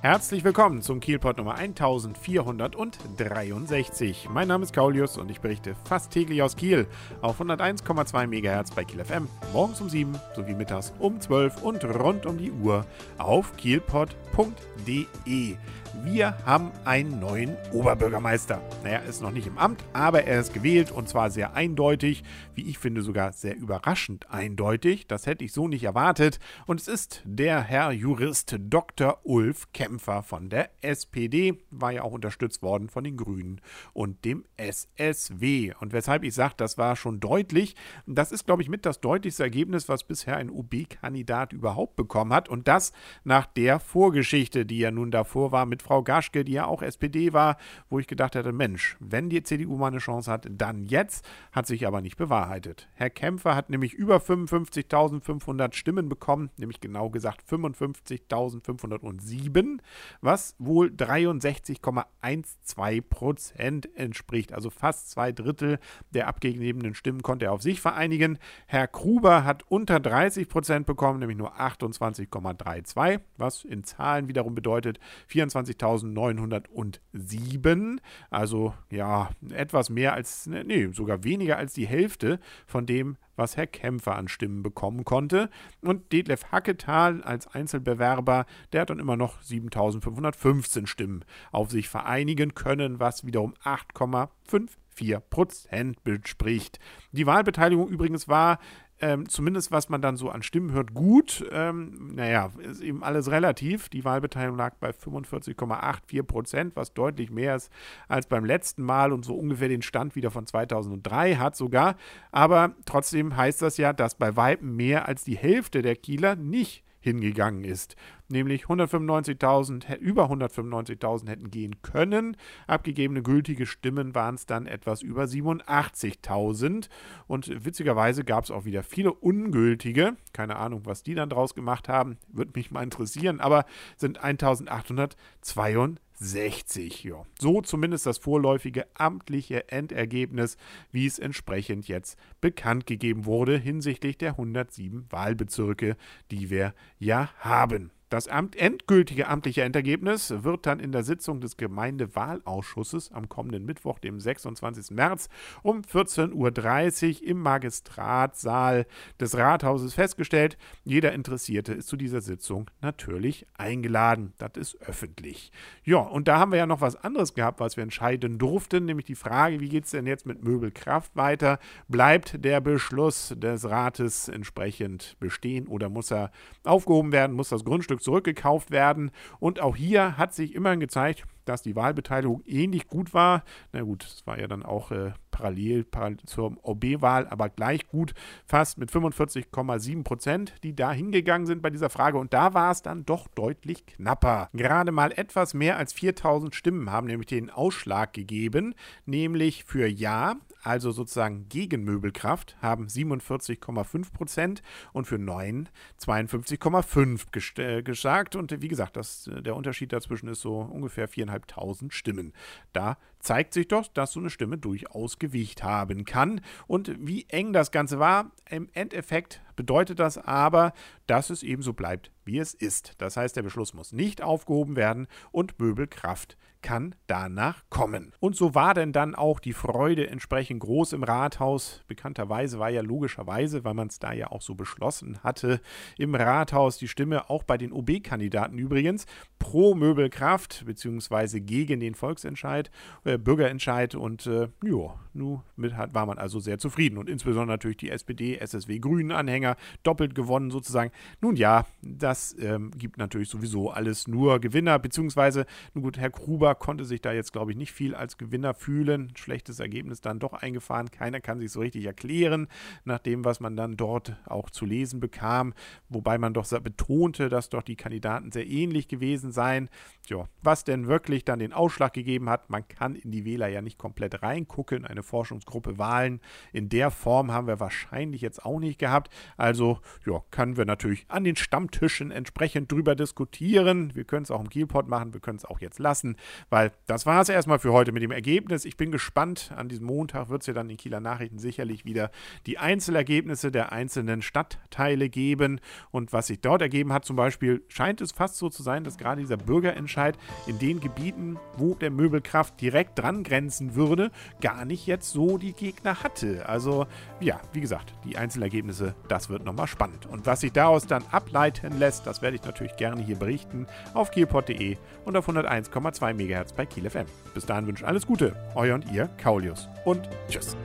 Herzlich willkommen zum Kielpot Nummer 1463. Mein Name ist Kaulius und ich berichte fast täglich aus Kiel auf 101,2 MHz bei Kiel FM, morgens um 7 sowie mittags um 12 und rund um die Uhr auf kielpot.de. Wir haben einen neuen Oberbürgermeister. Naja, ist noch nicht im Amt, aber er ist gewählt und zwar sehr eindeutig, wie ich finde sogar sehr überraschend eindeutig. Das hätte ich so nicht erwartet. Und es ist der Herr Jurist Dr. Ulf Kämpfer von der SPD, war ja auch unterstützt worden von den Grünen und dem SSW. Und weshalb ich sage, das war schon deutlich, das ist, glaube ich, mit das deutlichste Ergebnis, was bisher ein UB-Kandidat überhaupt bekommen hat. Und das nach der Vorgeschichte, die ja nun davor war mit Frau Gaschke, die ja auch SPD war, wo ich gedacht hätte, Mensch, wenn die CDU mal eine Chance hat, dann jetzt, hat sich aber nicht bewahrheitet. Herr Kämpfer hat nämlich über 55.500 Stimmen bekommen, nämlich genau gesagt 55.507, was wohl 63,12 Prozent entspricht. Also fast zwei Drittel der abgegebenen Stimmen konnte er auf sich vereinigen. Herr Gruber hat unter 30 Prozent bekommen, nämlich nur 28,32, was in Zahlen wiederum bedeutet 24 20.907. Also ja, etwas mehr als, ne, nee, sogar weniger als die Hälfte von dem, was Herr Kämpfer an Stimmen bekommen konnte. Und Detlef Hacketal als Einzelbewerber, der hat dann immer noch 7.515 Stimmen auf sich vereinigen können, was wiederum 8,54 Prozent bespricht. Die Wahlbeteiligung übrigens war ähm, zumindest was man dann so an Stimmen hört, gut. Ähm, naja, ist eben alles relativ. Die Wahlbeteiligung lag bei 45,84 Prozent, was deutlich mehr ist als beim letzten Mal und so ungefähr den Stand wieder von 2003 hat sogar. Aber trotzdem heißt das ja, dass bei Weitem mehr als die Hälfte der Kieler nicht hingegangen ist. Nämlich 195.000, über 195.000 hätten gehen können. Abgegebene gültige Stimmen waren es dann etwas über 87.000. Und witzigerweise gab es auch wieder viele ungültige. Keine Ahnung, was die dann draus gemacht haben. Würde mich mal interessieren. Aber sind 1.862. 60. Ja. So zumindest das vorläufige amtliche Endergebnis, wie es entsprechend jetzt bekannt gegeben wurde hinsichtlich der 107 Wahlbezirke, die wir ja haben. Das Amt, endgültige amtliche Endergebnis wird dann in der Sitzung des Gemeindewahlausschusses am kommenden Mittwoch, dem 26. März um 14.30 Uhr im Magistratssaal des Rathauses festgestellt. Jeder Interessierte ist zu dieser Sitzung natürlich eingeladen. Das ist öffentlich. Ja, und da haben wir ja noch was anderes gehabt, was wir entscheiden durften, nämlich die Frage, wie geht es denn jetzt mit Möbelkraft weiter? Bleibt der Beschluss des Rates entsprechend bestehen oder muss er aufgehoben werden? Muss das Grundstück Stück zurückgekauft werden. Und auch hier hat sich immerhin gezeigt, dass die Wahlbeteiligung ähnlich gut war. Na gut, es war ja dann auch äh, parallel, parallel zur OB-Wahl, aber gleich gut, fast mit 45,7 Prozent, die da hingegangen sind bei dieser Frage. Und da war es dann doch deutlich knapper. Gerade mal etwas mehr als 4000 Stimmen haben nämlich den Ausschlag gegeben, nämlich für Ja also sozusagen gegen Möbelkraft, haben 47,5 Prozent und für Nein 52,5 äh, gesagt. Und wie gesagt, das, der Unterschied dazwischen ist so ungefähr 4.500 Stimmen. Da zeigt sich doch, dass so eine Stimme durchaus Gewicht haben kann. Und wie eng das Ganze war, im Endeffekt bedeutet das aber, dass es ebenso bleibt, wie es ist. Das heißt, der Beschluss muss nicht aufgehoben werden und Möbelkraft kann danach kommen. Und so war denn dann auch die Freude entsprechend groß im Rathaus. Bekannterweise war ja logischerweise, weil man es da ja auch so beschlossen hatte, im Rathaus die Stimme auch bei den OB-Kandidaten übrigens pro Möbelkraft beziehungsweise gegen den Volksentscheid, äh, Bürgerentscheid und äh, ja, nun war man also sehr zufrieden und insbesondere natürlich die SPD, SSW, Grünen Anhänger doppelt gewonnen sozusagen. Nun ja, das ähm, gibt natürlich sowieso alles nur Gewinner beziehungsweise, nun gut, Herr Gruber konnte sich da jetzt glaube ich nicht viel als Gewinner fühlen. Schlechtes Ergebnis dann doch eingefahren. Keiner kann sich so richtig erklären nach dem, was man dann dort auch zu lesen bekam, wobei man doch betonte, dass doch die Kandidaten sehr ähnlich gewesen seien. Ja, was denn wirklich dann den Ausschlag gegeben hat, man kann in die Wähler ja nicht komplett reingucken. Eine Forschungsgruppe Wahlen in der Form haben wir wahrscheinlich jetzt auch nicht gehabt. Also ja, können wir natürlich an den Stammtischen entsprechend drüber diskutieren. Wir können es auch im Kielpot machen, wir können es auch jetzt lassen, weil das war es erstmal für heute mit dem Ergebnis. Ich bin gespannt. An diesem Montag wird es ja dann in Kieler Nachrichten sicherlich wieder die Einzelergebnisse der einzelnen Stadtteile geben. Und was sich dort ergeben hat, zum Beispiel, scheint es fast so zu sein, dass gerade dieser Bürgerentscheid in den Gebieten, wo der Möbelkraft direkt dran grenzen würde, gar nicht jetzt so die Gegner hatte. Also ja, wie gesagt, die Einzelergebnisse, das wird nochmal spannend. Und was sich daraus dann ableiten lässt, das werde ich natürlich gerne hier berichten auf kielpot.de und auf 101,2 MHz bei Kiel FM. Bis dahin wünsche ich alles Gute, euer und ihr, Kaulius. Und tschüss.